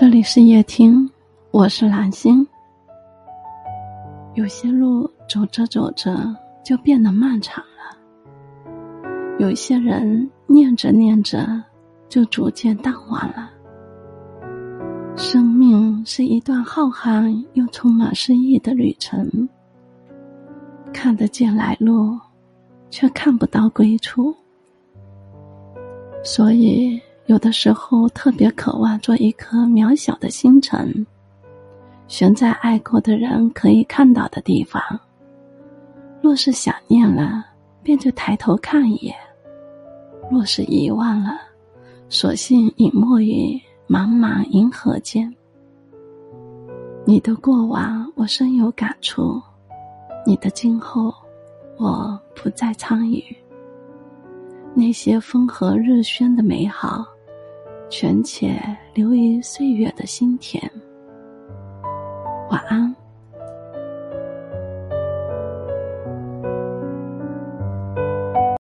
这里是夜听，我是蓝星。有些路走着走着就变得漫长了，有些人念着念着就逐渐淡忘了。生命是一段浩瀚又充满诗意的旅程，看得见来路，却看不到归处，所以。有的时候特别渴望做一颗渺小的星辰，悬在爱过的人可以看到的地方。若是想念了，便就抬头看一眼；若是遗忘了，索性隐没于茫茫银河间。你的过往，我深有感触；你的今后，我不再参与。那些风和日喧的美好。全且留于岁月的心田。晚安。